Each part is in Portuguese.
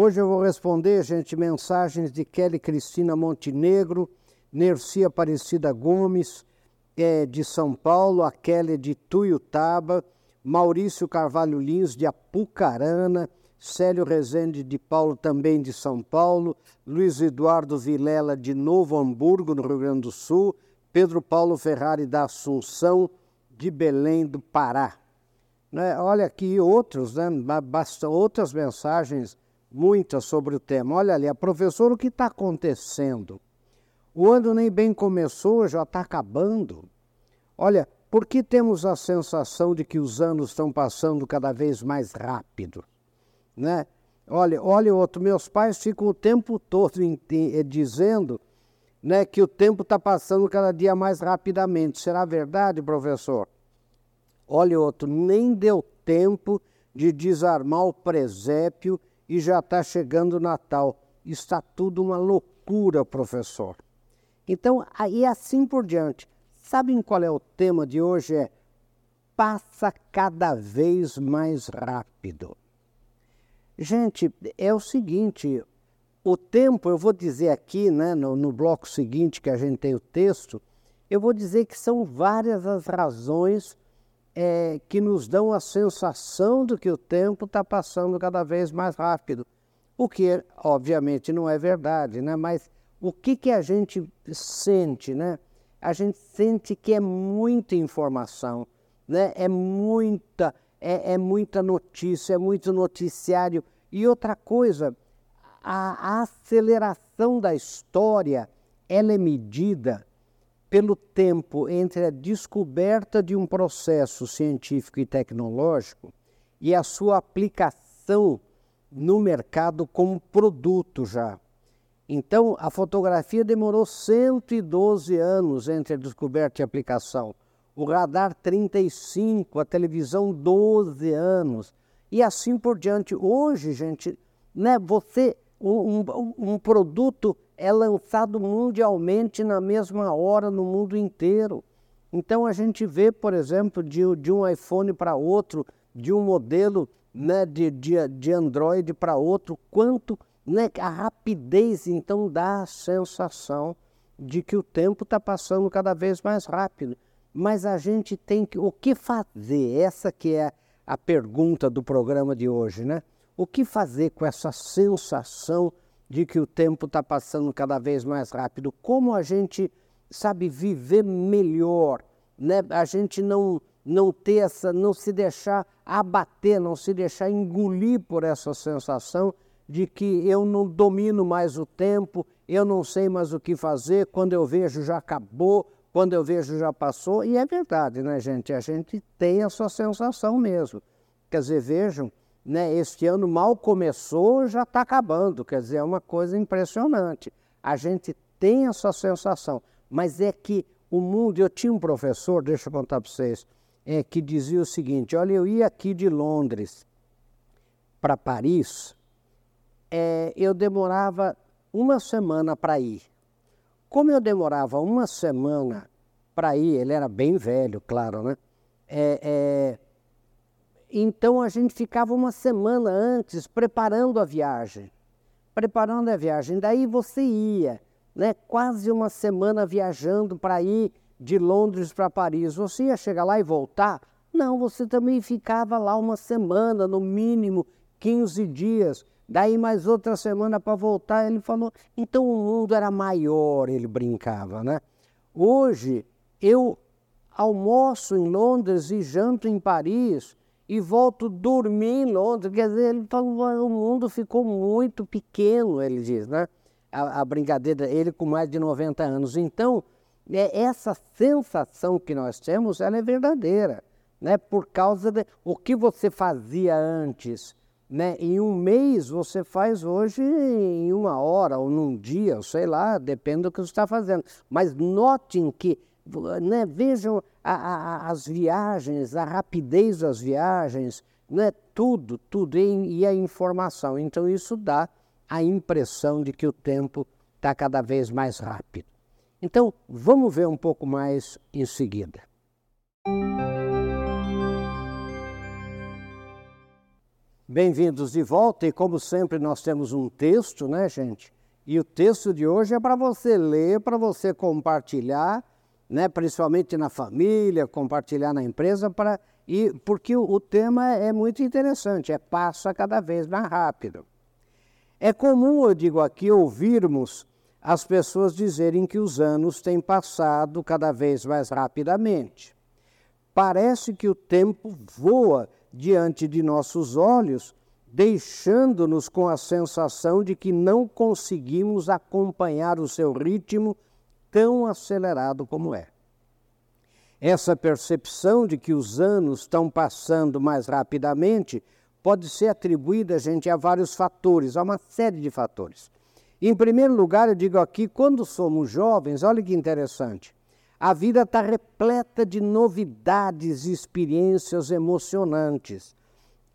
Hoje eu vou responder, gente, mensagens de Kelly Cristina Montenegro, Nercia Aparecida Gomes, é, de São Paulo, a Kelly de Tuiutaba, Maurício Carvalho Lins, de Apucarana, Célio Rezende de Paulo, também de São Paulo, Luiz Eduardo Vilela, de Novo Hamburgo, no Rio Grande do Sul, Pedro Paulo Ferrari da Assunção, de Belém do Pará. Né? Olha aqui outros, né? Basta, outras mensagens, muitas sobre o tema. Olha ali, a professora, o que está acontecendo? O ano nem bem começou, já está acabando. Olha, por que temos a sensação de que os anos estão passando cada vez mais rápido? Né? Olha, olha outro, meus pais ficam o tempo todo eh, dizendo né, que o tempo está passando cada dia mais rapidamente. Será verdade, professor? Olha outro, nem deu tempo de desarmar o presépio e já está chegando o Natal. Está tudo uma loucura, professor. Então, aí assim por diante. Sabem qual é o tema de hoje? É passa cada vez mais rápido. Gente, é o seguinte, o tempo, eu vou dizer aqui, né, no, no bloco seguinte que a gente tem o texto, eu vou dizer que são várias as razões é, que nos dão a sensação de que o tempo está passando cada vez mais rápido. O que, obviamente, não é verdade, né? mas o que, que a gente sente? Né? A gente sente que é muita informação, né? é muita é, é muita notícia, é muito noticiário. E outra coisa, a, a aceleração da história ela é medida pelo tempo entre a descoberta de um processo científico e tecnológico e a sua aplicação no mercado como produto já. Então, a fotografia demorou 112 anos entre a descoberta e a aplicação o radar 35, a televisão 12 anos e assim por diante. Hoje, gente, né, você um, um, um produto é lançado mundialmente na mesma hora no mundo inteiro. Então a gente vê, por exemplo, de, de um iPhone para outro, de um modelo né, de, de, de Android para outro, quanto né, a rapidez então dá a sensação de que o tempo está passando cada vez mais rápido mas a gente tem que o que fazer? Essa que é a pergunta do programa de hoje, né? O que fazer com essa sensação de que o tempo está passando cada vez mais rápido? Como a gente sabe viver melhor, né? A gente não não ter essa, não se deixar abater, não se deixar engolir por essa sensação de que eu não domino mais o tempo, eu não sei mais o que fazer, quando eu vejo já acabou, quando eu vejo já passou, e é verdade, né, gente? A gente tem essa sensação mesmo. Quer dizer, vejam, né, este ano mal começou, já está acabando. Quer dizer, é uma coisa impressionante. A gente tem essa sensação, mas é que o mundo. Eu tinha um professor, deixa eu contar para vocês, é, que dizia o seguinte: olha, eu ia aqui de Londres para Paris, é, eu demorava uma semana para ir. Como eu demorava uma semana para ir, ele era bem velho, claro, né? É, é, então a gente ficava uma semana antes preparando a viagem. Preparando a viagem. Daí você ia, né? Quase uma semana viajando para ir de Londres para Paris. Você ia chegar lá e voltar? Não, você também ficava lá uma semana, no mínimo 15 dias Daí mais outra semana para voltar, ele falou, então o mundo era maior, ele brincava, né? Hoje eu almoço em Londres e janto em Paris e volto dormir em Londres. Quer dizer, ele falou, o mundo ficou muito pequeno, ele diz, né? A, a brincadeira, ele com mais de 90 anos. Então, é, essa sensação que nós temos, ela é verdadeira, né? Por causa de o que você fazia antes né? Em um mês você faz hoje em uma hora ou num dia, sei lá, depende do que você está fazendo. Mas notem que, né, vejam a, a, as viagens, a rapidez das viagens, né, tudo, tudo, e, e a informação. Então isso dá a impressão de que o tempo está cada vez mais rápido. Então vamos ver um pouco mais em seguida. Bem-vindos de volta e como sempre nós temos um texto, né, gente? E o texto de hoje é para você ler, para você compartilhar, né, principalmente na família, compartilhar na empresa para e porque o, o tema é muito interessante, é passa cada vez mais rápido. É comum, eu digo aqui, ouvirmos as pessoas dizerem que os anos têm passado cada vez mais rapidamente. Parece que o tempo voa diante de nossos olhos, deixando-nos com a sensação de que não conseguimos acompanhar o seu ritmo tão acelerado como é. Essa percepção de que os anos estão passando mais rapidamente pode ser atribuída, gente, a vários fatores, a uma série de fatores. Em primeiro lugar, eu digo aqui, quando somos jovens, olha que interessante, a vida está repleta de novidades e experiências emocionantes.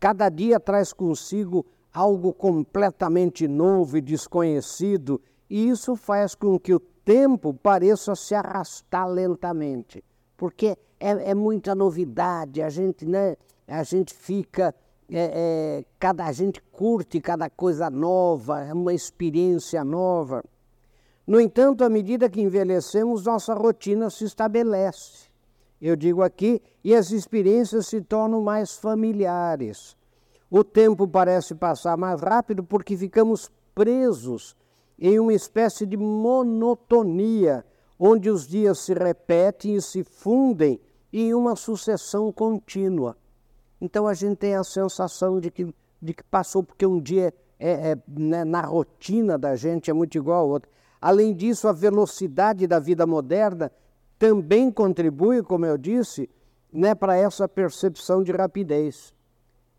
Cada dia traz consigo algo completamente novo e desconhecido, e isso faz com que o tempo pareça se arrastar lentamente, porque é, é muita novidade, a gente, né, a gente fica é, é, cada a gente curte cada coisa nova, é uma experiência nova. No entanto, à medida que envelhecemos, nossa rotina se estabelece. Eu digo aqui, e as experiências se tornam mais familiares. O tempo parece passar mais rápido porque ficamos presos em uma espécie de monotonia, onde os dias se repetem e se fundem em uma sucessão contínua. Então a gente tem a sensação de que, de que passou, porque um dia é, é né, na rotina da gente é muito igual ao outro. Além disso, a velocidade da vida moderna também contribui, como eu disse, né, para essa percepção de rapidez.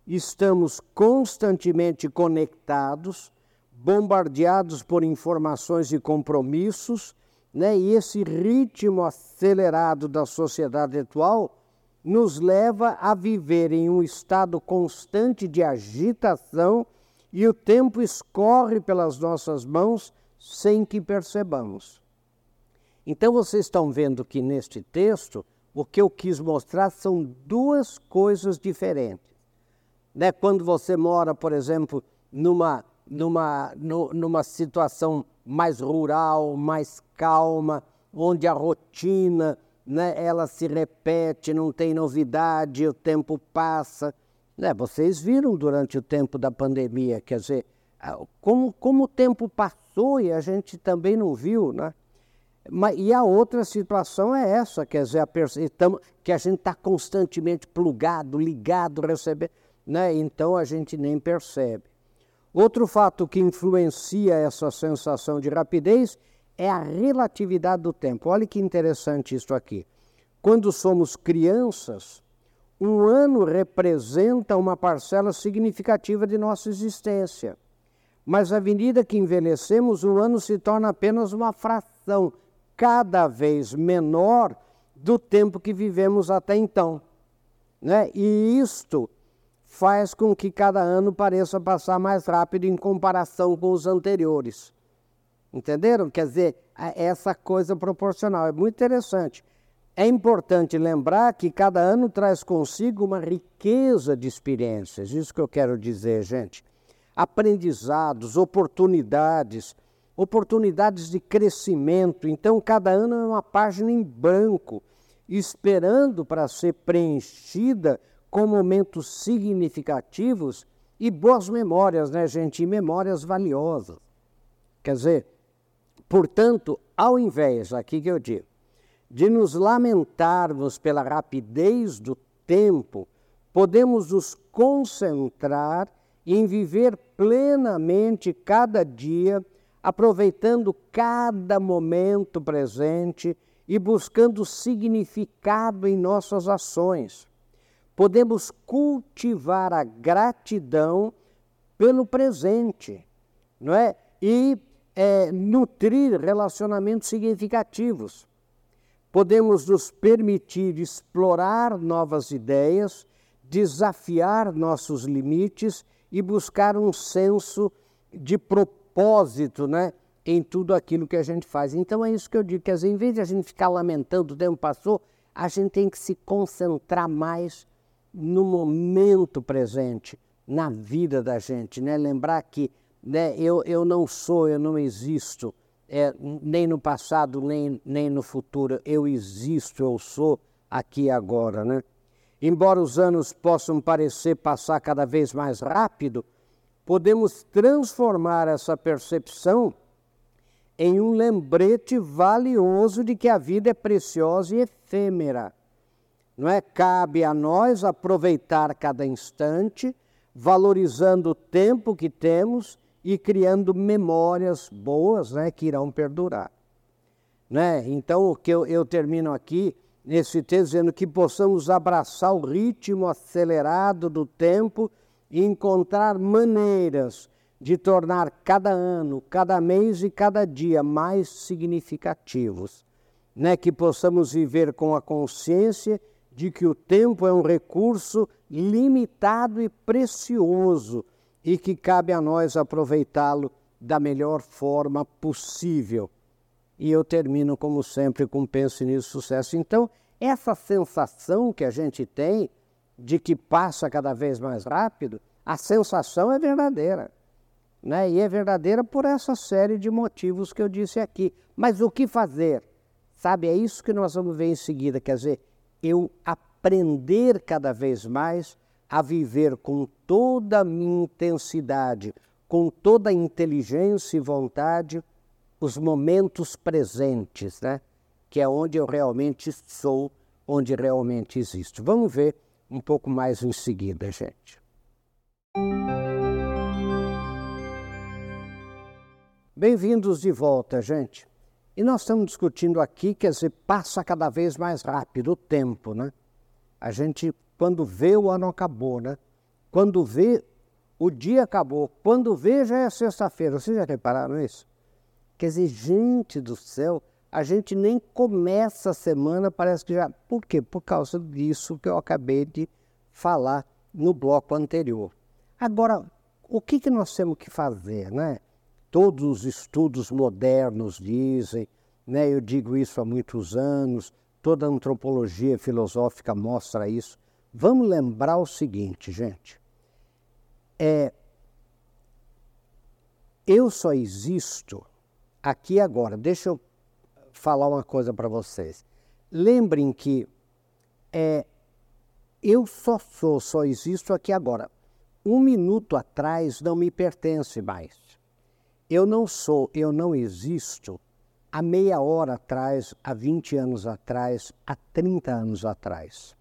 Estamos constantemente conectados, bombardeados por informações e compromissos, né, e esse ritmo acelerado da sociedade atual nos leva a viver em um estado constante de agitação e o tempo escorre pelas nossas mãos sem que percebamos. Então vocês estão vendo que neste texto o que eu quis mostrar são duas coisas diferentes. Né? Quando você mora, por exemplo, numa, numa, no, numa situação mais rural, mais calma, onde a rotina né, ela se repete, não tem novidade, o tempo passa. Né, vocês viram durante o tempo da pandemia, quer dizer, como, como o tempo passou e a gente também não viu, né? Mas, e a outra situação é essa, quer dizer, a, que a gente está constantemente plugado, ligado, recebendo, né? então a gente nem percebe. Outro fato que influencia essa sensação de rapidez é a relatividade do tempo. Olha que interessante isso aqui. Quando somos crianças, um ano representa uma parcela significativa de nossa existência. Mas à medida que envelhecemos, o ano se torna apenas uma fração cada vez menor do tempo que vivemos até então. Né? E isto faz com que cada ano pareça passar mais rápido em comparação com os anteriores. Entenderam? Quer dizer, essa coisa proporcional é muito interessante. É importante lembrar que cada ano traz consigo uma riqueza de experiências, isso que eu quero dizer, gente. Aprendizados, oportunidades, oportunidades de crescimento. Então, cada ano é uma página em branco, esperando para ser preenchida com momentos significativos e boas memórias, né, gente? E memórias valiosas. Quer dizer, Portanto, ao invés, aqui que eu digo, de nos lamentarmos pela rapidez do tempo, podemos nos concentrar em viver plenamente cada dia, aproveitando cada momento presente e buscando significado em nossas ações. Podemos cultivar a gratidão pelo presente, não é? E é, nutrir relacionamentos significativos. Podemos nos permitir explorar novas ideias, desafiar nossos limites e buscar um senso de propósito né, em tudo aquilo que a gente faz. Então é isso que eu digo, que às vezes, em vez de a gente ficar lamentando o tempo passou, a gente tem que se concentrar mais no momento presente, na vida da gente, né? Lembrar que né, eu, eu não sou, eu não existo, é, nem no passado, nem, nem no futuro. Eu existo, eu sou aqui e agora, né? Embora os anos possam parecer passar cada vez mais rápido, podemos transformar essa percepção em um lembrete valioso de que a vida é preciosa e efêmera. Não é? Cabe a nós aproveitar cada instante, valorizando o tempo que temos e criando memórias boas né, que irão perdurar. Né? Então, o que eu, eu termino aqui nesse texto dizendo que possamos abraçar o ritmo acelerado do tempo e encontrar maneiras de tornar cada ano, cada mês e cada dia mais significativos. Né? Que possamos viver com a consciência de que o tempo é um recurso limitado e precioso e que cabe a nós aproveitá-lo da melhor forma possível. E eu termino, como sempre, com Pense Nisso Sucesso. Então, essa sensação que a gente tem de que passa cada vez mais rápido, a sensação é verdadeira. Né? E é verdadeira por essa série de motivos que eu disse aqui. Mas o que fazer? Sabe, é isso que nós vamos ver em seguida. Quer dizer, eu aprender cada vez mais a viver com toda a minha intensidade, com toda a inteligência e vontade, os momentos presentes, né? que é onde eu realmente sou, onde realmente existo. Vamos ver um pouco mais em seguida, gente. Bem-vindos de volta, gente. E nós estamos discutindo aqui, quer dizer, passa cada vez mais rápido o tempo, né? A gente, quando vê, o ano acabou, né? Quando vê, o dia acabou. Quando vê, já é sexta-feira. Vocês já repararam isso? Quer dizer, gente do céu, a gente nem começa a semana, parece que já. Por quê? Por causa disso que eu acabei de falar no bloco anterior. Agora, o que, que nós temos que fazer, né? Todos os estudos modernos dizem, né, eu digo isso há muitos anos, toda a antropologia filosófica mostra isso. Vamos lembrar o seguinte, gente. É, eu só existo aqui agora. Deixa eu falar uma coisa para vocês. Lembrem que é, eu só sou, só existo aqui agora. Um minuto atrás não me pertence mais. Eu não sou, eu não existo há meia hora atrás, há 20 anos atrás, há 30 anos atrás.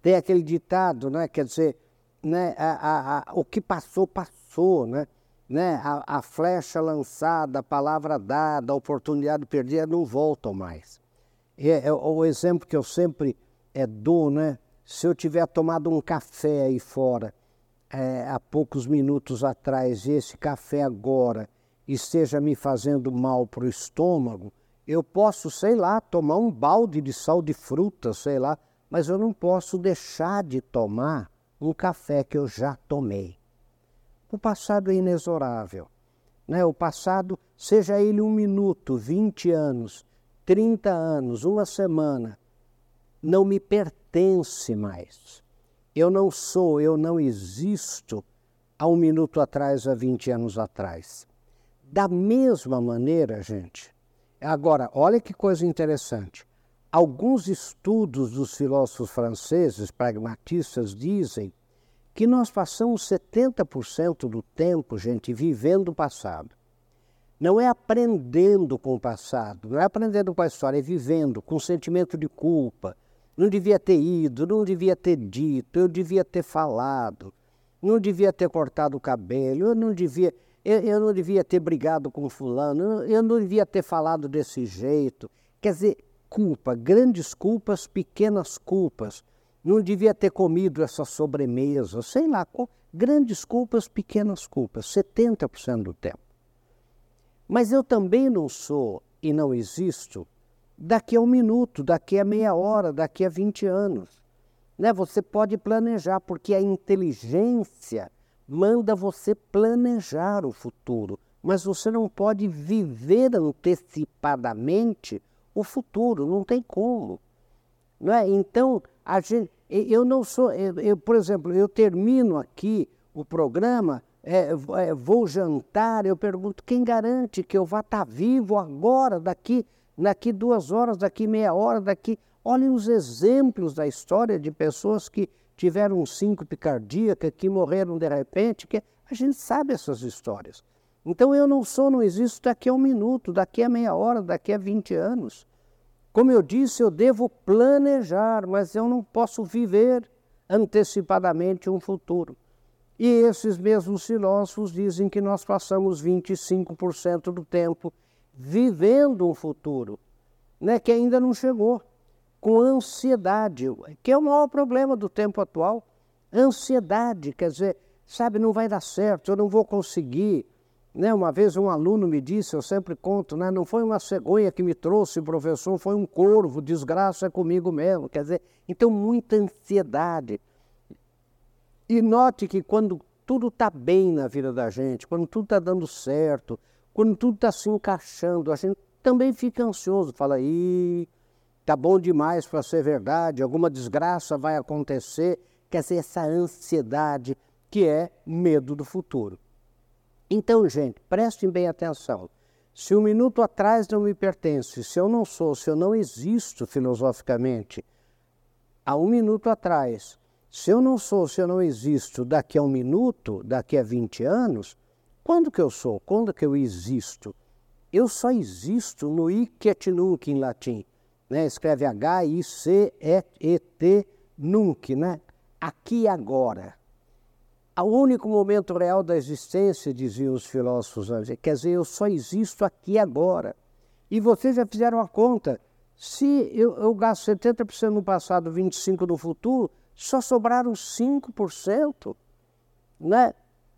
Tem aquele ditado, né? quer dizer, né, a, a, a, o que passou, passou. Né? Né? A, flecha lançada, a palavra dada, a oportunidade perdida não voltam mais. É, é, o exemplo que eu sempre é, dou, né? se eu tiver tomado um café aí fora é, há poucos minutos atrás e esse café agora esteja me fazendo mal para o estômago, eu posso, sei lá, tomar um balde de sal de fruta, sei lá, mas eu não posso deixar de tomar um café que eu já tomei. O passado é inexorável. Né? O passado, seja ele um minuto, 20 anos, 30 anos, uma semana, não me pertence mais. Eu não sou, eu não existo há um minuto atrás, há 20 anos atrás. Da mesma maneira, gente, agora, olha que coisa interessante. Alguns estudos dos filósofos franceses pragmatistas dizem que nós passamos 70% do tempo, gente, vivendo o passado. Não é aprendendo com o passado, não é aprendendo com a história, é vivendo com sentimento de culpa. Não devia ter ido, não devia ter dito, eu devia ter falado, não devia ter cortado o cabelo, eu não devia eu, eu não devia ter brigado com fulano, eu não devia ter falado desse jeito. Quer dizer, culpa, grandes culpas, pequenas culpas. Não devia ter comido essa sobremesa, sei lá, grandes culpas, pequenas culpas, 70% do tempo. Mas eu também não sou e não existo daqui a um minuto, daqui a meia hora, daqui a 20 anos. Né? Você pode planejar, porque a inteligência manda você planejar o futuro, mas você não pode viver antecipadamente o futuro, não tem como. Não é? Então, a gente, eu não sou, eu, eu, por exemplo, eu termino aqui o programa, é, é, vou jantar, eu pergunto, quem garante que eu vá estar tá vivo agora, daqui, daqui duas horas, daqui meia hora, daqui. Olhem os exemplos da história de pessoas que tiveram um síncope cardíaca, que morreram de repente, que a gente sabe essas histórias. Então eu não sou, não existo daqui a um minuto, daqui a meia hora, daqui a 20 anos. Como eu disse, eu devo planejar, mas eu não posso viver antecipadamente um futuro. E esses mesmos filósofos dizem que nós passamos 25% do tempo vivendo um futuro, né, que ainda não chegou, com ansiedade, que é o maior problema do tempo atual. Ansiedade, quer dizer, sabe, não vai dar certo, eu não vou conseguir. Né, uma vez um aluno me disse, eu sempre conto, né, não foi uma cegonha que me trouxe, professor, foi um corvo, desgraça é comigo mesmo. Quer dizer, então muita ansiedade. E note que quando tudo está bem na vida da gente, quando tudo está dando certo, quando tudo está se encaixando, a gente também fica ansioso, fala, ih, tá bom demais para ser verdade, alguma desgraça vai acontecer. Quer dizer, essa ansiedade que é medo do futuro. Então, gente, prestem bem atenção. Se um minuto atrás não me pertence, se eu não sou, se eu não existo filosoficamente, há um minuto atrás se eu não sou, se eu não existo daqui a um minuto, daqui a 20 anos, quando que eu sou? Quando que eu existo? Eu só existo no hic et nunc em latim. Né? Escreve H-I-C-E-T nunc, né? Aqui e agora. O único momento real da existência, diziam os filósofos antes, quer dizer, eu só existo aqui e agora. E vocês já fizeram a conta. Se eu, eu gasto 70% no passado, 25% no futuro, só sobraram 5% né,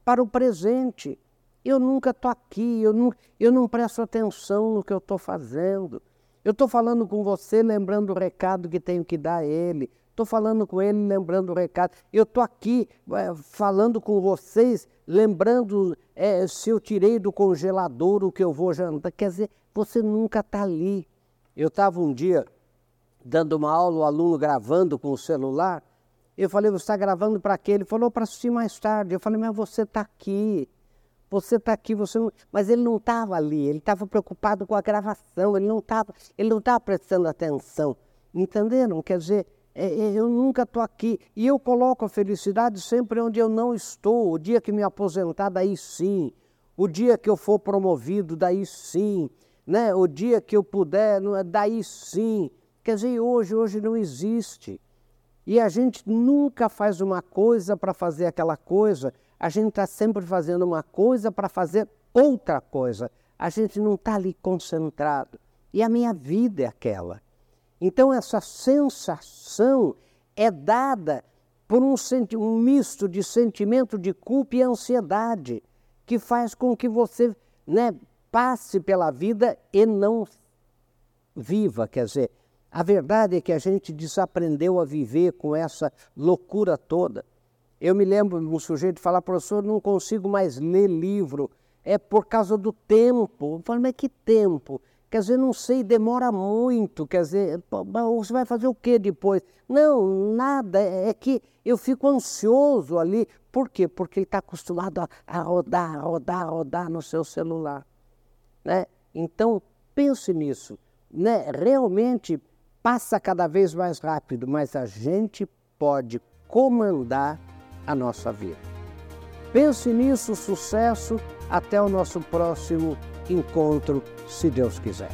para o presente. Eu nunca estou aqui, eu não, eu não presto atenção no que eu estou fazendo. Eu estou falando com você, lembrando o recado que tenho que dar a ele. Estou falando com ele, lembrando o recado. Eu estou aqui é, falando com vocês, lembrando é, se eu tirei do congelador o que eu vou jantar. Quer dizer, você nunca está ali. Eu estava um dia dando uma aula, o aluno gravando com o celular, eu falei, você está gravando para quê? Ele falou, para assistir mais tarde. Eu falei, mas você está aqui. Você está aqui, você não... Mas ele não estava ali, ele estava preocupado com a gravação, ele não estava ele não estava prestando atenção. Entenderam? Quer dizer, é, é, eu nunca estou aqui. E eu coloco a felicidade sempre onde eu não estou. O dia que me aposentar, daí sim. O dia que eu for promovido, daí sim. Né? O dia que eu puder, daí sim. Quer dizer, hoje, hoje não existe. E a gente nunca faz uma coisa para fazer aquela coisa, a gente está sempre fazendo uma coisa para fazer outra coisa. A gente não está ali concentrado. E a minha vida é aquela. Então, essa sensação é dada por um, um misto de sentimento de culpa e ansiedade, que faz com que você né, passe pela vida e não viva. Quer dizer, a verdade é que a gente desaprendeu a viver com essa loucura toda. Eu me lembro de um sujeito falar, professor, não consigo mais ler livro, é por causa do tempo. Eu falei, mas que tempo? Quer dizer, não sei, demora muito, quer dizer, você vai fazer o que depois? Não, nada, é, é que eu fico ansioso ali. Por quê? Porque ele está acostumado a, a rodar, rodar, rodar no seu celular. Né? Então, pense nisso. Né? Realmente passa cada vez mais rápido, mas a gente pode comandar a nossa vida. Pense nisso, sucesso. Até o nosso próximo encontro, se Deus quiser.